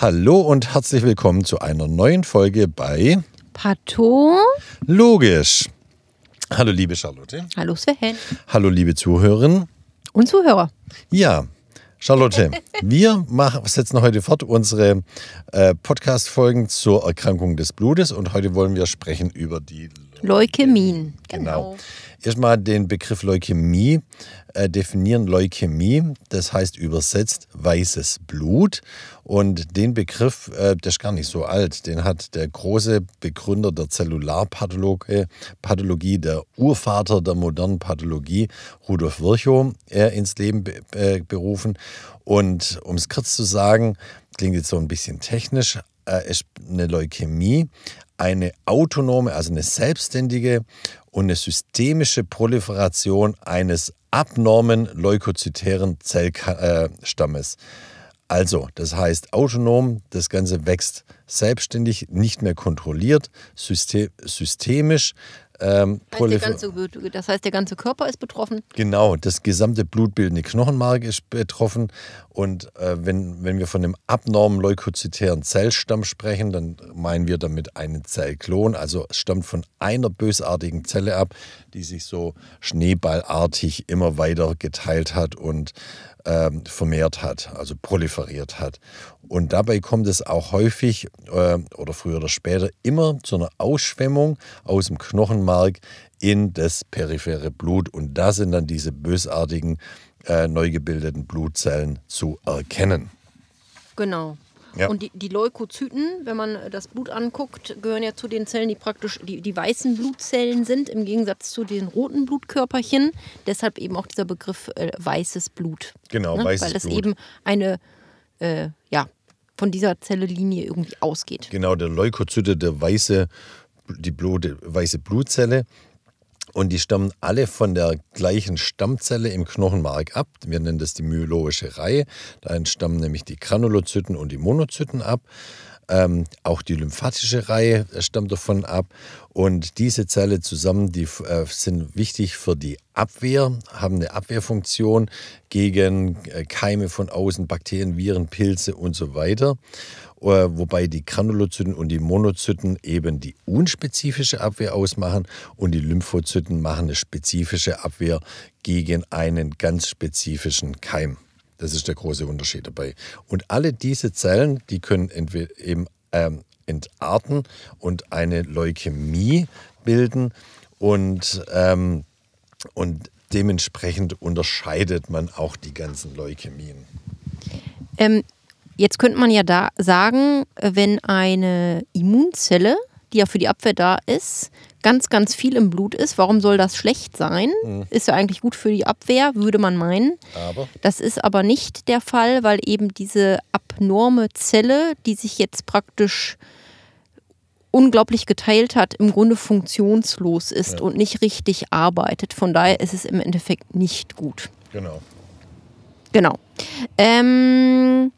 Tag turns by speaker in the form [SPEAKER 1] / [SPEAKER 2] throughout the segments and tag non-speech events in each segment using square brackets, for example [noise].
[SPEAKER 1] Hallo und herzlich willkommen zu einer neuen Folge bei
[SPEAKER 2] Pato.
[SPEAKER 1] Logisch. Hallo liebe Charlotte.
[SPEAKER 2] Hallo Sven.
[SPEAKER 1] Hallo liebe Zuhörerinnen.
[SPEAKER 2] Und Zuhörer.
[SPEAKER 1] Ja, Charlotte, [laughs] wir machen, setzen heute fort unsere äh, Podcast-Folgen zur Erkrankung des Blutes und heute wollen wir sprechen über die
[SPEAKER 2] Leukämien.
[SPEAKER 1] Genau. Erstmal den Begriff Leukämie äh, definieren. Leukämie, das heißt übersetzt weißes Blut. Und den Begriff, äh, der ist gar nicht so alt, den hat der große Begründer der Zellularpathologie, Pathologie, der Urvater der modernen Pathologie, Rudolf Virchow, äh, ins Leben be äh, berufen. Und um es kurz zu sagen, klingt jetzt so ein bisschen technisch, äh, ist eine Leukämie eine autonome, also eine selbstständige und eine systemische Proliferation eines abnormen leukozytären Zellstammes. Also, das heißt autonom, das Ganze wächst selbstständig, nicht mehr kontrolliert, systemisch
[SPEAKER 2] ähm, ganze, das heißt, der ganze Körper ist betroffen?
[SPEAKER 1] Genau, das gesamte blutbildende Knochenmark ist betroffen. Und äh, wenn, wenn wir von einem abnormen leukozytären Zellstamm sprechen, dann meinen wir damit einen Zellklon. Also es stammt von einer bösartigen Zelle ab, die sich so schneeballartig immer weiter geteilt hat und ähm, vermehrt hat, also proliferiert hat. Und dabei kommt es auch häufig äh, oder früher oder später immer zu einer Ausschwemmung aus dem Knochenmark in das periphere Blut. Und da sind dann diese bösartigen, äh, neu gebildeten Blutzellen zu erkennen.
[SPEAKER 2] Genau. Ja. Und die, die, Leukozyten, wenn man das Blut anguckt, gehören ja zu den Zellen, die praktisch die, die weißen Blutzellen sind, im Gegensatz zu den roten Blutkörperchen. Deshalb eben auch dieser Begriff äh, weißes Blut.
[SPEAKER 1] Genau, ne? weißes
[SPEAKER 2] Weil es
[SPEAKER 1] Blut.
[SPEAKER 2] eben eine, äh, ja, von dieser Zellelinie irgendwie ausgeht.
[SPEAKER 1] Genau, der Leukozyte, der weiße, die Blut, weiße Blutzelle, und die stammen alle von der gleichen Stammzelle im Knochenmark ab. Wir nennen das die myologische Reihe. Da entstammen nämlich die Granulozyten und die Monozyten ab. Ähm, auch die lymphatische Reihe stammt davon ab. Und diese Zellen zusammen, die äh, sind wichtig für die Abwehr, haben eine Abwehrfunktion gegen äh, Keime von außen, Bakterien, Viren, Pilze und so weiter. Äh, wobei die Granulozyten und die Monozyten eben die unspezifische Abwehr ausmachen und die Lymphozyten machen eine spezifische Abwehr gegen einen ganz spezifischen Keim. Das ist der große Unterschied dabei. Und alle diese Zellen, die können entweder eben ähm, entarten und eine Leukämie bilden und, ähm, und dementsprechend unterscheidet man auch die ganzen Leukämien.
[SPEAKER 2] Ähm, Jetzt könnte man ja da sagen, wenn eine Immunzelle, die ja für die Abwehr da ist, ganz, ganz viel im Blut ist, warum soll das schlecht sein? Mhm. Ist ja eigentlich gut für die Abwehr, würde man meinen.
[SPEAKER 1] Aber?
[SPEAKER 2] Das ist aber nicht der Fall, weil eben diese abnorme Zelle, die sich jetzt praktisch unglaublich geteilt hat, im Grunde funktionslos ist ja. und nicht richtig arbeitet. Von daher ist es im Endeffekt nicht gut.
[SPEAKER 1] Genau.
[SPEAKER 2] Genau. Ähm,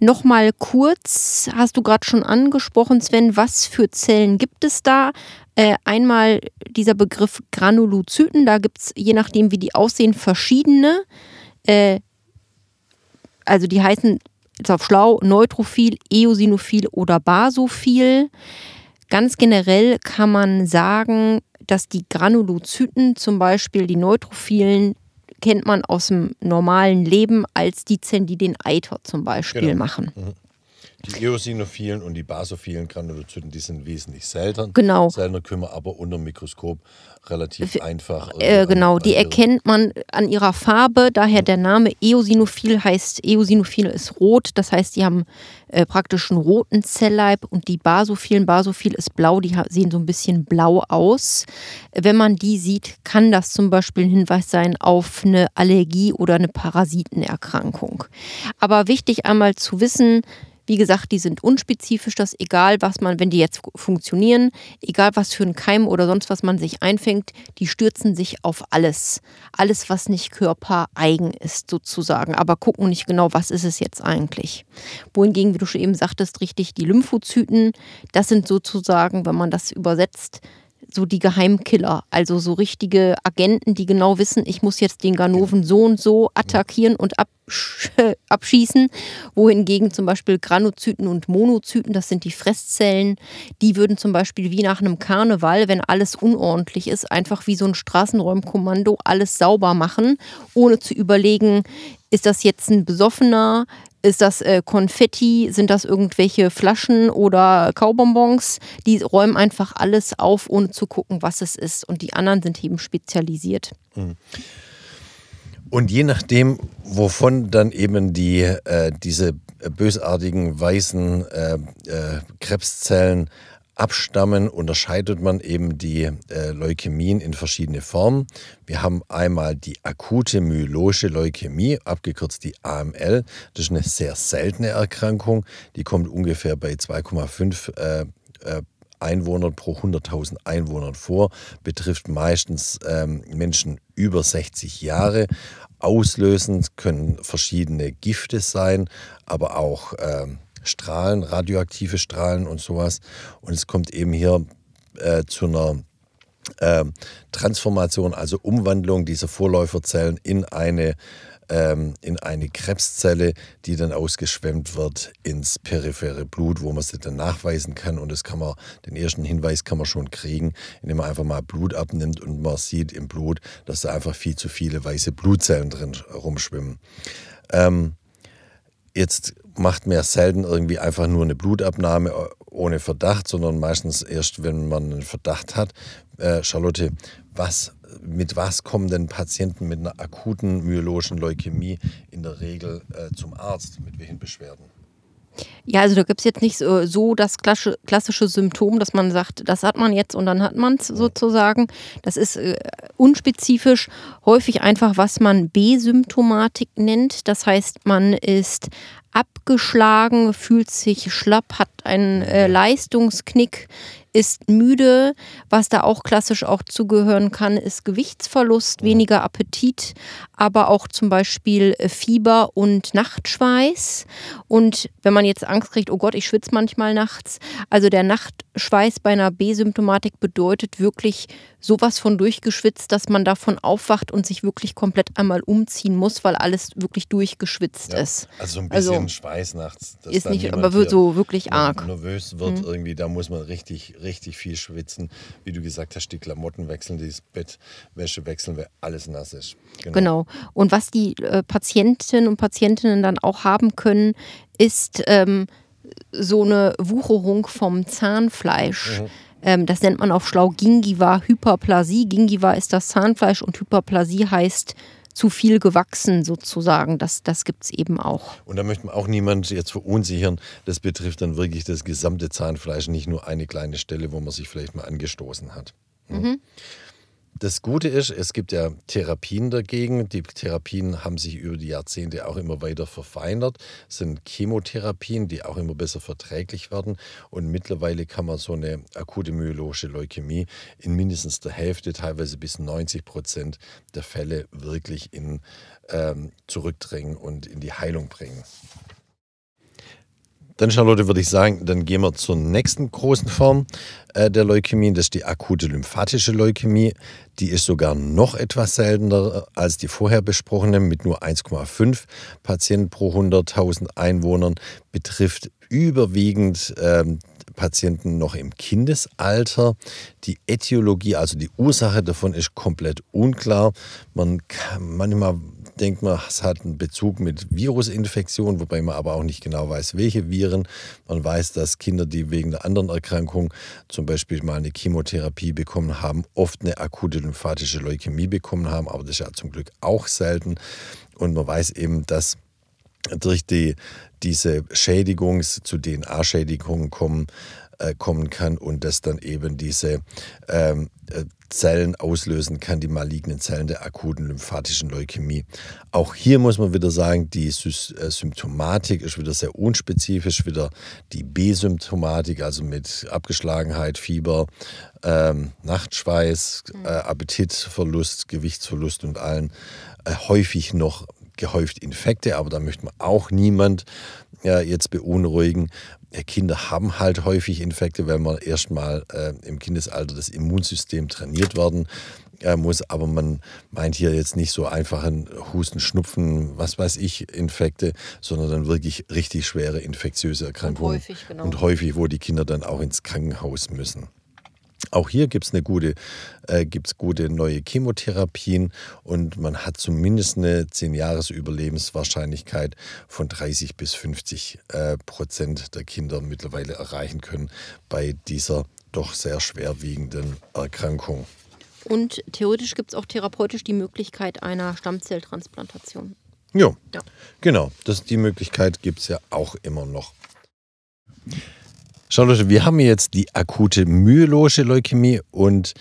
[SPEAKER 2] Nochmal kurz, hast du gerade schon angesprochen, Sven, was für Zellen gibt es da? Äh, einmal dieser Begriff Granulozyten, da gibt es, je nachdem wie die aussehen, verschiedene. Äh, also die heißen jetzt auf schlau Neutrophil, Eosinophil oder Basophil. Ganz generell kann man sagen, dass die Granulozyten, zum Beispiel die Neutrophilen, kennt man aus dem normalen Leben als die Zellen, die den Eiter zum Beispiel genau. machen. Mhm.
[SPEAKER 1] Die Eosinophilen und die basophilen Granulozyten, die sind wesentlich seltener.
[SPEAKER 2] Genau.
[SPEAKER 1] Seltener können wir aber unter dem Mikroskop relativ einfach.
[SPEAKER 2] Äh, genau, die erkennt man an ihrer Farbe. Daher der Name Eosinophil heißt, Eosinophil ist rot. Das heißt, die haben äh, praktisch einen roten Zellleib und die Basophilen, Basophil ist blau, die sehen so ein bisschen blau aus. Wenn man die sieht, kann das zum Beispiel ein Hinweis sein auf eine Allergie oder eine Parasitenerkrankung. Aber wichtig einmal zu wissen, wie gesagt, die sind unspezifisch, dass egal was man, wenn die jetzt funktionieren, egal was für ein Keim oder sonst was man sich einfängt, die stürzen sich auf alles. Alles, was nicht körpereigen ist, sozusagen. Aber gucken nicht genau, was ist es jetzt eigentlich. Wohingegen, wie du schon eben sagtest, richtig, die Lymphozyten, das sind sozusagen, wenn man das übersetzt, so die Geheimkiller, also so richtige Agenten, die genau wissen, ich muss jetzt den Ganoven so und so attackieren und absch [laughs] abschießen. Wohingegen zum Beispiel Granozyten und Monozyten, das sind die Fresszellen, die würden zum Beispiel wie nach einem Karneval, wenn alles unordentlich ist, einfach wie so ein Straßenräumkommando alles sauber machen, ohne zu überlegen, ist das jetzt ein Besoffener? Ist das äh, Konfetti? Sind das irgendwelche Flaschen oder Kaubonbons? Die räumen einfach alles auf, ohne zu gucken, was es ist. Und die anderen sind eben spezialisiert.
[SPEAKER 1] Und je nachdem, wovon dann eben die, äh, diese bösartigen weißen äh, äh Krebszellen abstammen, unterscheidet man eben die äh, Leukämien in verschiedene Formen. Wir haben einmal die akute myeloische Leukämie, abgekürzt die AML. Das ist eine sehr seltene Erkrankung. Die kommt ungefähr bei 2,5 äh, äh, Einwohnern pro 100.000 Einwohnern vor, betrifft meistens ähm, Menschen über 60 Jahre. Auslösend können verschiedene Gifte sein, aber auch ähm, Strahlen, radioaktive Strahlen und sowas. Und es kommt eben hier äh, zu einer äh, Transformation, also Umwandlung dieser Vorläuferzellen in eine ähm, in eine Krebszelle, die dann ausgeschwemmt wird ins periphere Blut, wo man sie dann nachweisen kann. Und das kann man, den ersten Hinweis kann man schon kriegen, indem man einfach mal Blut abnimmt und man sieht im Blut, dass da einfach viel zu viele weiße Blutzellen drin rumschwimmen. Ähm, jetzt macht ja selten irgendwie einfach nur eine Blutabnahme äh, ohne Verdacht, sondern meistens erst, wenn man einen Verdacht hat. Äh, Charlotte, was, mit was kommen denn Patienten mit einer akuten myologischen Leukämie in der Regel äh, zum Arzt? Mit welchen Beschwerden?
[SPEAKER 2] Ja, also da gibt es jetzt nicht so, so das klassische, klassische, Symptom, dass man sagt, das hat man jetzt und dann hat man es sozusagen. Das ist äh, unspezifisch, häufig einfach, was man B-Symptomatik nennt. Das heißt, man ist abgeschlagen, fühlt sich schlapp, hat einen äh, Leistungsknick, ist müde. Was da auch klassisch auch zugehören kann, ist Gewichtsverlust, weniger Appetit, aber auch zum Beispiel äh, Fieber und Nachtschweiß. Und wenn man jetzt Angst kriegt, oh Gott, ich schwitze manchmal nachts. Also der Nachtschweiß bei einer B-Symptomatik bedeutet wirklich sowas von durchgeschwitzt, dass man davon aufwacht und sich wirklich komplett einmal umziehen muss, weil alles wirklich durchgeschwitzt ja, ist.
[SPEAKER 1] Also ein bisschen also, Schweiß nachts.
[SPEAKER 2] Ist nicht, aber so wirklich arg.
[SPEAKER 1] Nervös wird mhm. irgendwie, da muss man richtig, richtig viel schwitzen. Wie du gesagt hast, die Klamotten wechseln, das Bettwäsche wechseln, weil alles nass ist.
[SPEAKER 2] Genau. genau. Und was die äh, Patientinnen und Patientinnen dann auch haben können, ist ähm, so eine Wucherung vom Zahnfleisch. Mhm. Ähm, das nennt man auf schlau Gingiva Hyperplasie. Gingiva ist das Zahnfleisch und Hyperplasie heißt zu viel gewachsen sozusagen. Das, das gibt es eben auch.
[SPEAKER 1] Und da möchte man auch niemand jetzt verunsichern. Das betrifft dann wirklich das gesamte Zahnfleisch, nicht nur eine kleine Stelle, wo man sich vielleicht mal angestoßen hat. Mhm. Das Gute ist, es gibt ja Therapien dagegen. Die Therapien haben sich über die Jahrzehnte auch immer weiter verfeinert. Es sind Chemotherapien, die auch immer besser verträglich werden. Und mittlerweile kann man so eine akute myelogische Leukämie in mindestens der Hälfte, teilweise bis 90 Prozent der Fälle wirklich in, ähm, zurückdrängen und in die Heilung bringen. Dann, Charlotte, würde ich sagen, dann gehen wir zur nächsten großen Form äh, der Leukämie. Das ist die akute lymphatische Leukämie. Die ist sogar noch etwas seltener als die vorher besprochene, mit nur 1,5 Patienten pro 100.000 Einwohnern. Betrifft überwiegend ähm, Patienten noch im Kindesalter. Die Äthiologie, also die Ursache davon, ist komplett unklar. Man kann manchmal denkt man, es hat einen Bezug mit Virusinfektionen, wobei man aber auch nicht genau weiß, welche Viren. Man weiß, dass Kinder, die wegen einer anderen Erkrankung zum Beispiel mal eine Chemotherapie bekommen haben, oft eine akute lymphatische Leukämie bekommen haben, aber das ist ja zum Glück auch selten. Und man weiß eben, dass durch die, diese Schädigung zu DNA-Schädigungen kommen, äh, kommen kann und das dann eben diese ähm, äh, Zellen auslösen kann, die malignen Zellen der akuten lymphatischen Leukämie. Auch hier muss man wieder sagen, die äh, Symptomatik ist wieder sehr unspezifisch, wieder die B-Symptomatik, also mit Abgeschlagenheit, Fieber, ähm, Nachtschweiß, mhm. äh, Appetitverlust, Gewichtsverlust und allen äh, häufig noch gehäuft Infekte, aber da möchte man auch niemand ja, jetzt beunruhigen. Kinder haben halt häufig Infekte, weil man erstmal äh, im Kindesalter das Immunsystem trainiert werden äh, muss. Aber man meint hier jetzt nicht so einfachen Husten, Schnupfen, was weiß ich, Infekte, sondern dann wirklich richtig schwere infektiöse Erkrankungen. Und häufig, genau. Und häufig, wo die Kinder dann auch ins Krankenhaus müssen. Auch hier gibt es eine gute, äh, gibt's gute neue Chemotherapien und man hat zumindest eine 10-Jahres-Überlebenswahrscheinlichkeit von 30 bis 50 äh, Prozent der Kinder mittlerweile erreichen können bei dieser doch sehr schwerwiegenden Erkrankung.
[SPEAKER 2] Und theoretisch gibt es auch therapeutisch die Möglichkeit einer Stammzelltransplantation.
[SPEAKER 1] Jo, ja, genau. Das, die Möglichkeit gibt es ja auch immer noch. Charlotte, wir haben jetzt die akute myelogische Leukämie und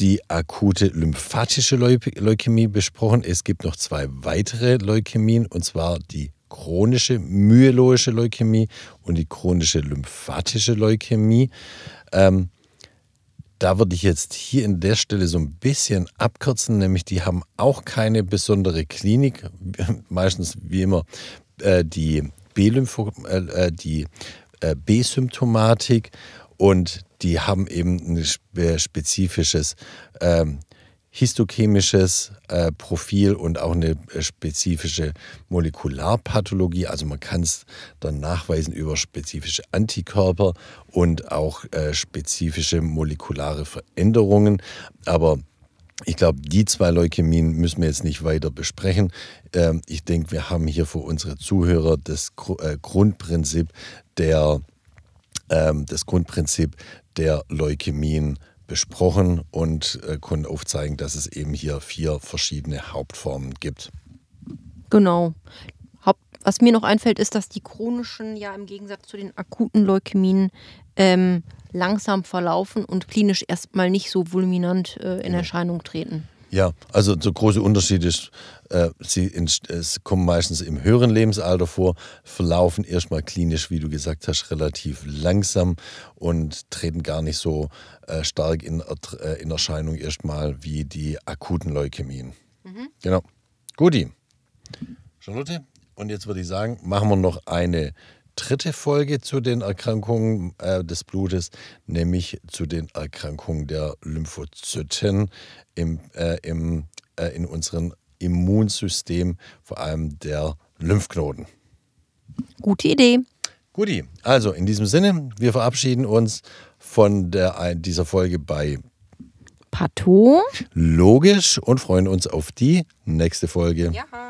[SPEAKER 1] die akute lymphatische Leukämie besprochen. Es gibt noch zwei weitere Leukämien, und zwar die chronische myelogische Leukämie und die chronische lymphatische Leukämie. Ähm, da würde ich jetzt hier in der Stelle so ein bisschen abkürzen, nämlich die haben auch keine besondere Klinik, [laughs] meistens wie immer äh, die B-Lympho, äh, die äh, B-Symptomatik und die haben eben ein spezifisches ähm, histochemisches äh, Profil und auch eine äh, spezifische Molekularpathologie. Also man kann es dann nachweisen über spezifische Antikörper und auch äh, spezifische molekulare Veränderungen. Aber ich glaube, die zwei Leukämien müssen wir jetzt nicht weiter besprechen. Ähm, ich denke, wir haben hier für unsere Zuhörer das äh, Grundprinzip der, ähm, das Grundprinzip der Leukämien besprochen und äh, konnten aufzeigen, dass es eben hier vier verschiedene Hauptformen gibt.
[SPEAKER 2] Genau. Was mir noch einfällt, ist, dass die chronischen ja im Gegensatz zu den akuten Leukämien ähm, langsam verlaufen und klinisch erstmal nicht so fulminant äh, in. Erscheinung treten.
[SPEAKER 1] Ja, also der große Unterschied ist, äh, sie es kommen meistens im höheren Lebensalter vor, verlaufen erstmal klinisch, wie du gesagt hast, relativ langsam und treten gar nicht so äh, stark in, äh, in Erscheinung erstmal wie die akuten Leukämien. Mhm. Genau. Guti. Charlotte, und jetzt würde ich sagen, machen wir noch eine dritte Folge zu den Erkrankungen äh, des Blutes, nämlich zu den Erkrankungen der Lymphozyten im, äh, im, äh, in unserem Immunsystem, vor allem der Lymphknoten.
[SPEAKER 2] Gute Idee.
[SPEAKER 1] Guti, also in diesem Sinne, wir verabschieden uns von der, dieser Folge bei
[SPEAKER 2] Pato.
[SPEAKER 1] Logisch und freuen uns auf die nächste Folge. Ja.